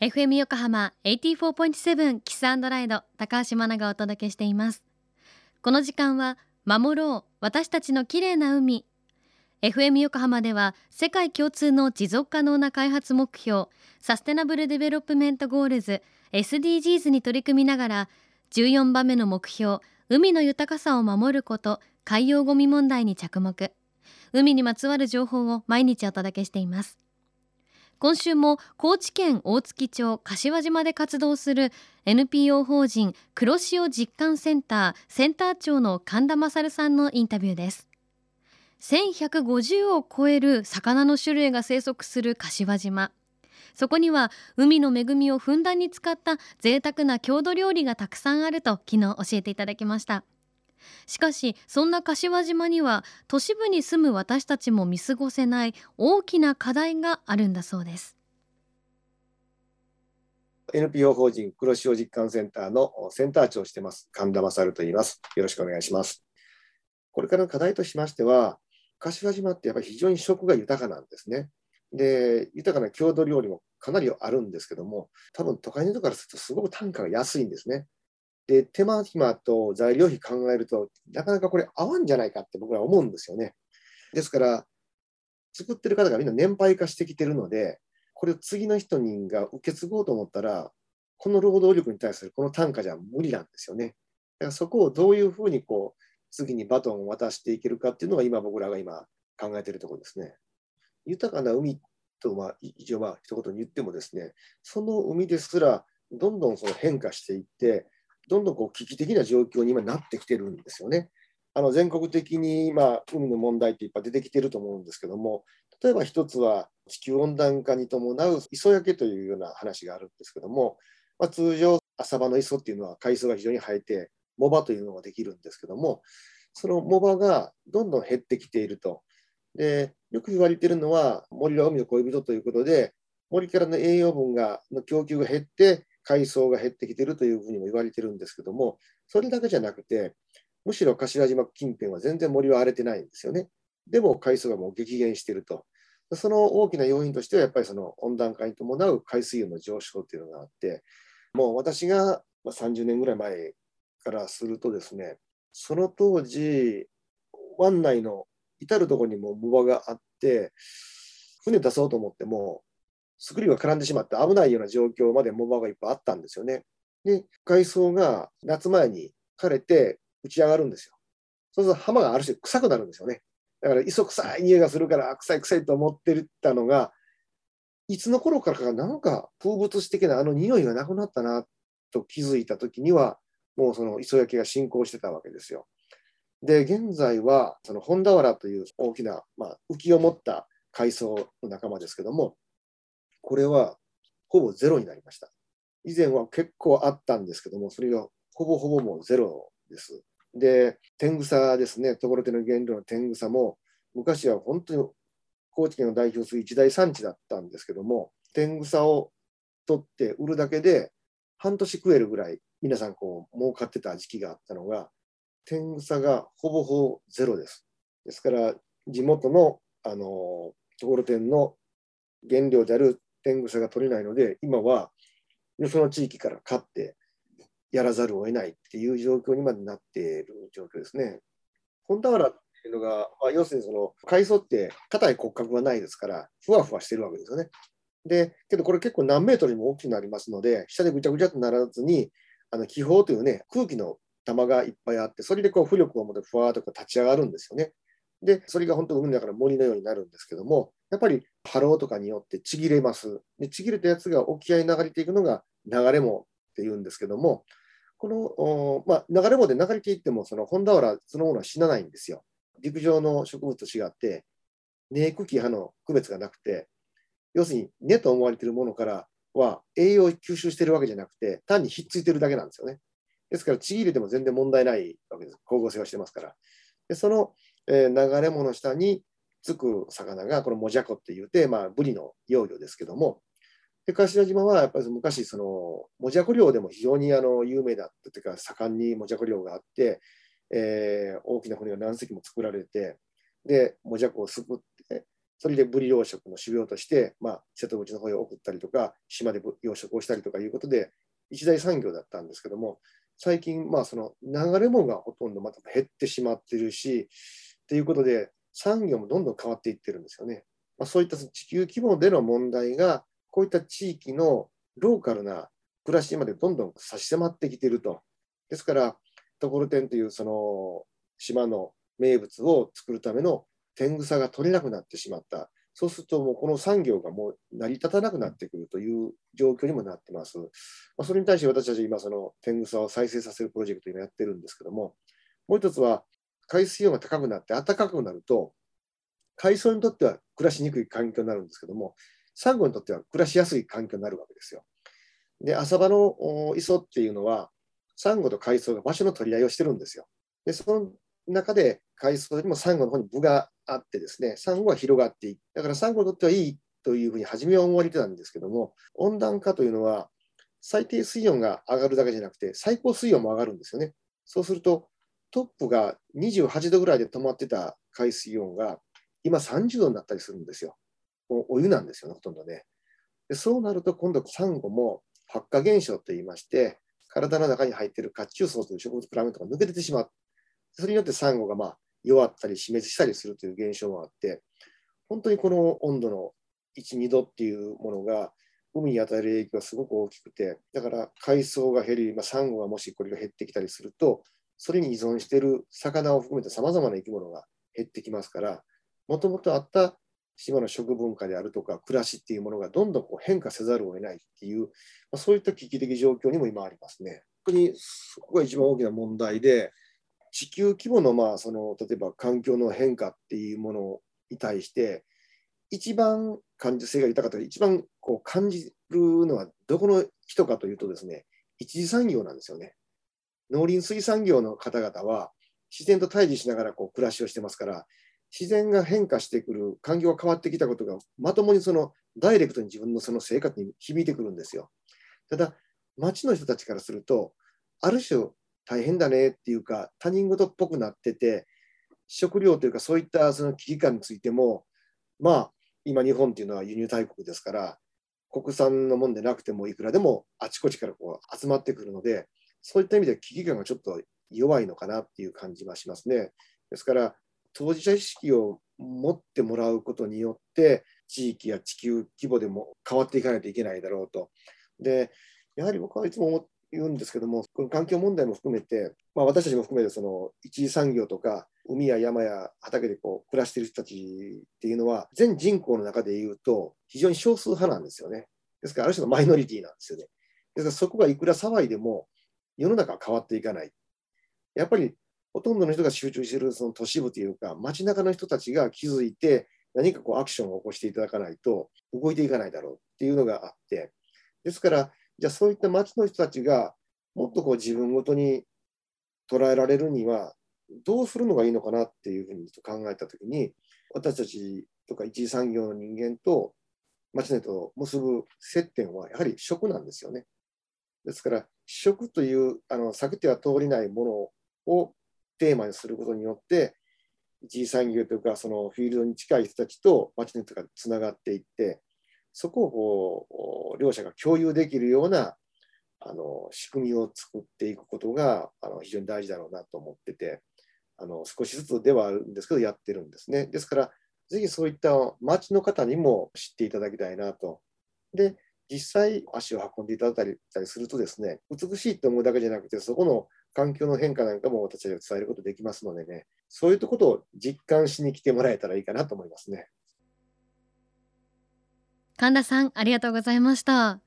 FM 横浜84.7キスライド高橋真奈がお届けしています。この時間は守ろう私たちの綺麗な海。FM 横浜では世界共通の持続可能な開発目標 Sustainable Development Goals SDGs に取り組みながら14番目の目標海の豊かさを守ること海洋ゴミ問題に着目。海にまつわる情報を毎日お届けしています。今週も高知県大月町柏島で活動する NPO 法人黒潮実感センターセンター長の神田勝さんのインタビューです。1150を超える魚の種類が生息する柏島。そこには海の恵みをふんだんに使った贅沢な郷土料理がたくさんあると昨日教えていただきました。しかしそんな柏島には都市部に住む私たちも見過ごせない大きな課題があるんだそうです。NPO 法人黒潮実感センターのセンター長をしてます神田勝と言います。よろしくお願いします。これからの課題としましては柏島ってやっぱり非常に食が豊かなんですね。で豊かな郷土料理もかなりあるんですけども多分都会の人からするとすごく単価が安いんですね。で、手間暇と材料費考えると、なかなかこれ合わんじゃないかって僕らは思うんですよね。ですから、作ってる方がみんな年配化してきてるので、これを次の人にが受け継ごうと思ったら、この労働力に対するこの単価じゃ無理なんですよね。だからそこをどういうふうにこう、次にバトンを渡していけるかっていうのが今僕らが今考えてるところですね。豊かな海と、まあ、一応まあ一言に言ってもですね、その海ですらどんどんその変化していって、どんどんこう危機的な状況に今なってきてるんですよね。あの全国的に今海の問題っていっぱい出てきてると思うんですけども例えば一つは地球温暖化に伴う磯焼けというような話があるんですけども、まあ、通常浅場の磯っていうのは海藻が非常に生えて藻場というのができるんですけどもその藻場がどんどん減ってきていると。でよく言われてるのは森は海の恋人ということで森からの栄養分がの供給が減って海藻が減ってきてるというふうにも言われてるんですけども、それだけじゃなくて、むしろ頭島近辺は全然森は荒れてないんですよね。でも海藻がもう激減していると。その大きな要因としては、やっぱりその温暖化に伴う海水温の上昇というのがあって、もう私が30年ぐらい前からするとですね、その当時、湾内の至るとこにも藻場があって、船出そうと思っても、スクリューが絡んでしまって危ないような状況までモバがいっぱいあったんですよね。で、海藻が夏前に枯れて打ち上がるんですよ。そうすると浜がある種臭くなるんですよね。だから磯臭い匂いがするから臭い臭いと思ってたのが、いつの頃からかなんか風物詩的なあの匂いがなくなったなと気づいた時には、もうその磯焼けが進行してたわけですよ。で、現在はその本俵という大きな、まあ、浮きを持った海藻の仲間ですけども、これはほぼゼロになりました。以前は結構あったんですけども、それがほぼほぼもうゼロです。で、天草ですね、ところての原料の天草も、昔は本当に高知県を代表する一大産地だったんですけども、天草を取って売るだけで半年食えるぐらい皆さんこう儲かってた時期があったのが、天草がほぼほぼゼロです。ですから、地元のあのところてんの原料である天草が取れないので、今はよその地域から買ってやらざるを得ないっていう状況にまでなっている状況ですね。本俵っていうのが、まあ、要するにその海藻って硬い骨格がないですから、ふわふわしてるわけですよね。で、けどこれ結構何メートルにも大きくなりますので、下でぐちゃぐちゃとならずに、あの気泡というね、空気の玉がいっぱいあって、それでこう浮力を持ってふわーっと立ち上がるんですよね。で、それが本当海の中の森のようになるんですけども、やっぱり波浪とかによってちぎれます。でちぎれたやつが沖合に流れていくのが流れ藻っていうんですけども、この、まあ、流れ藻で流れていっても、その本俵そのものは死なないんですよ。陸上の植物と違って、根茎葉の区別がなくて、要するに根と思われているものからは栄養を吸収してるわけじゃなくて、単にひっついてるだけなんですよね。ですから、ちぎれても全然問題ないわけです。光合成はしてますから。でそのえー、流れ藻の下につく魚が、このモジャコって言って、まあ、ブリの幼魚ですけども、で頭島はやっぱり昔、そのモジャコ漁でも非常にあの有名だったというか、盛んにモジャコ漁があって、えー、大きな船が何隻も作られて、で、モジャコをすくって、それでブリ養殖の修行として、まあ、瀬戸内の方へ送ったりとか、島で養殖をしたりとかいうことで、一大産業だったんですけども、最近、まあ、その流れ藻がほとんどまた減ってしまってるし、ということで、産業もどんどん変わっていってるんですよね。まあ、そういった地球規模での問題が、こういった地域のローカルな暮らしまでどんどん差し迫ってきてると。ですから、ところてんというその島の名物を作るための天草が取れなくなってしまった。そうすると、もうこの産業がもう成り立たなくなってくるという状況にもなってます。まあ、それに対して私たち今、その天草を再生させるプロジェクトをやってるんですけども、もう一つは、海水温が高くなって暖かくなると、海藻にとっては暮らしにくい環境になるんですけども、サンゴにとっては暮らしやすい環境になるわけですよ。で、浅場の磯っていうのは、サンゴと海藻が場所の取り合いをしてるんですよ。で、その中で海藻よりもサンゴの方に部があってですね、サンゴが広がっていく。だからサンゴにとってはいいというふうに初めは思われてたんですけども、温暖化というのは最低水温が上がるだけじゃなくて、最高水温も上がるんですよね。そうすると、トップが28度ぐらいで止まってた海水温が今30度になったりするんですよ。お湯なんですよね、ほとんどね。でそうなると今度サンゴも発火現象といいまして、体の中に入っている褐虫層という植物プランクトが抜け出てしまう。それによってサンゴがまあ弱ったり死滅したりするという現象もあって、本当にこの温度の1、2度っていうものが海に与える影響がすごく大きくて、だから海藻が減り、まあ、サンゴがもしこれが減ってきたりすると、それに依存している魚を含めてさまざまな生き物が減ってきますから、もともとあった島の食文化であるとか暮らしっていうものがどんどんこう変化せざるを得ないっていう、まあ、そういった危機的状況にも今ありますね。本当にそこが一番大きな問題で、地球規模のまあその例えば環境の変化っていうものに対して、一番感受性が豊かと一番こう感じるのはどこの人かというとですね、一次産業なんですよね。農林水産業の方々は自然と対峙しながらこう暮らしをしてますから、自然が変化してくる、環境が変わってきたことが、まともにそのダイレクトに自分のその生活に響いてくるんですよ。ただ、町の人たちからすると、ある種大変だねっていうか、他人事っぽくなってて、食料というかそういったその危機感についても、まあ、今日本っていうのは輸入大国ですから、国産のもんでなくてもいくらでもあちこちからこう集まってくるので、そういった意味で危機感がちょっと弱いのかなっていう感じはしますね。ですから、当事者意識を持ってもらうことによって地域や地球規模でも変わっていかないといけないだろうと。でやはり僕はいつも言うんですけどもこの環境問題も含めて、まあ、私たちも含めてその一次産業とか海や山や畑でこう暮らしている人たちっていうのは全人口の中でいうと非常に少数派なんですよね。ですからある種のマイノリティなんですよね。ですからそこがいくら騒いでも世の中は変わっていかない。やっぱりほとんどの人が集中しているその都市部というか、街中の人たちが気づいて、何かこうアクションを起こしていただかないと動いていかないだろうっていうのがあって、ですから、じゃあそういった街の人たちがもっとこう自分ごとに捉えられるには、どうするのがいいのかなっていうふうに考えたときに、私たちとか一次産業の人間と町の人と結ぶ接点はやはり食なんですよね。ですから、試食というあの避けては通りないものをテーマにすることによって、一次産業というか、そのフィールドに近い人たちと町の人がつながっていって、そこをこう両者が共有できるようなあの仕組みを作っていくことがあの非常に大事だろうなと思ってて、あの少しずつではあるんですけど、やってるんですね。ですから、ぜひそういった町の方にも知っていただきたいなと。で、実際足を運んでいただいたりするとですね、美しいと思うだけじゃなくて、そこの環境の変化なんかも私たちは伝えることできますのでね、そういうことを実感しに来てもらえたらいいかなと思いますね。神田さんありがとうございました。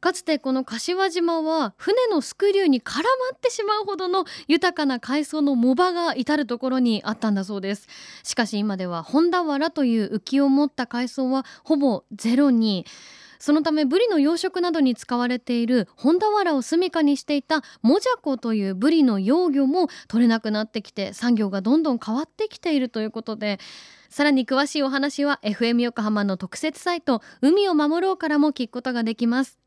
かつてこの柏島は船のスクリューに絡まってしまうほどの豊かな海藻の藻場が至る所にあったんだそうです。しかし今では本田原という浮きを持った海藻はほぼゼロに。そのためブリの養殖などに使われている本田原を住処にしていたモジャコというブリの幼魚も取れなくなってきて産業がどんどん変わってきているということでさらに詳しいお話は FM 横浜の特設サイト海を守ろうからも聞くことができます。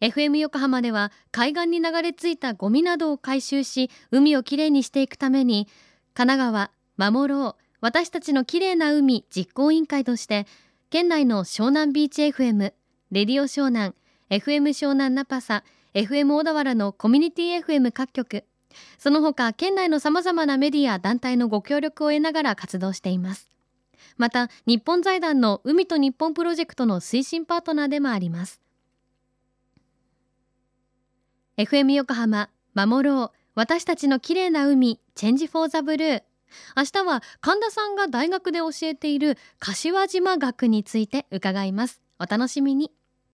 FM 横浜では海岸に流れ着いたゴミなどを回収し海をきれいにしていくために神奈川守ろう私たちの綺麗な海実行委員会として県内の湘南ビーチ FM レディオ湘南 FM 湘南ナパサ FM 小田原のコミュニティ FM 各局。その他県内のさまざまなメディア団体のご協力を得ながら活動しています。また日本財団の海と日本プロジェクトの推進パートナーでもあります。FM 横浜守ろう。私たちの綺麗な海チェンジフォーザブルー。明日は神田さんが大学で教えている柏島学について伺います。お楽しみに。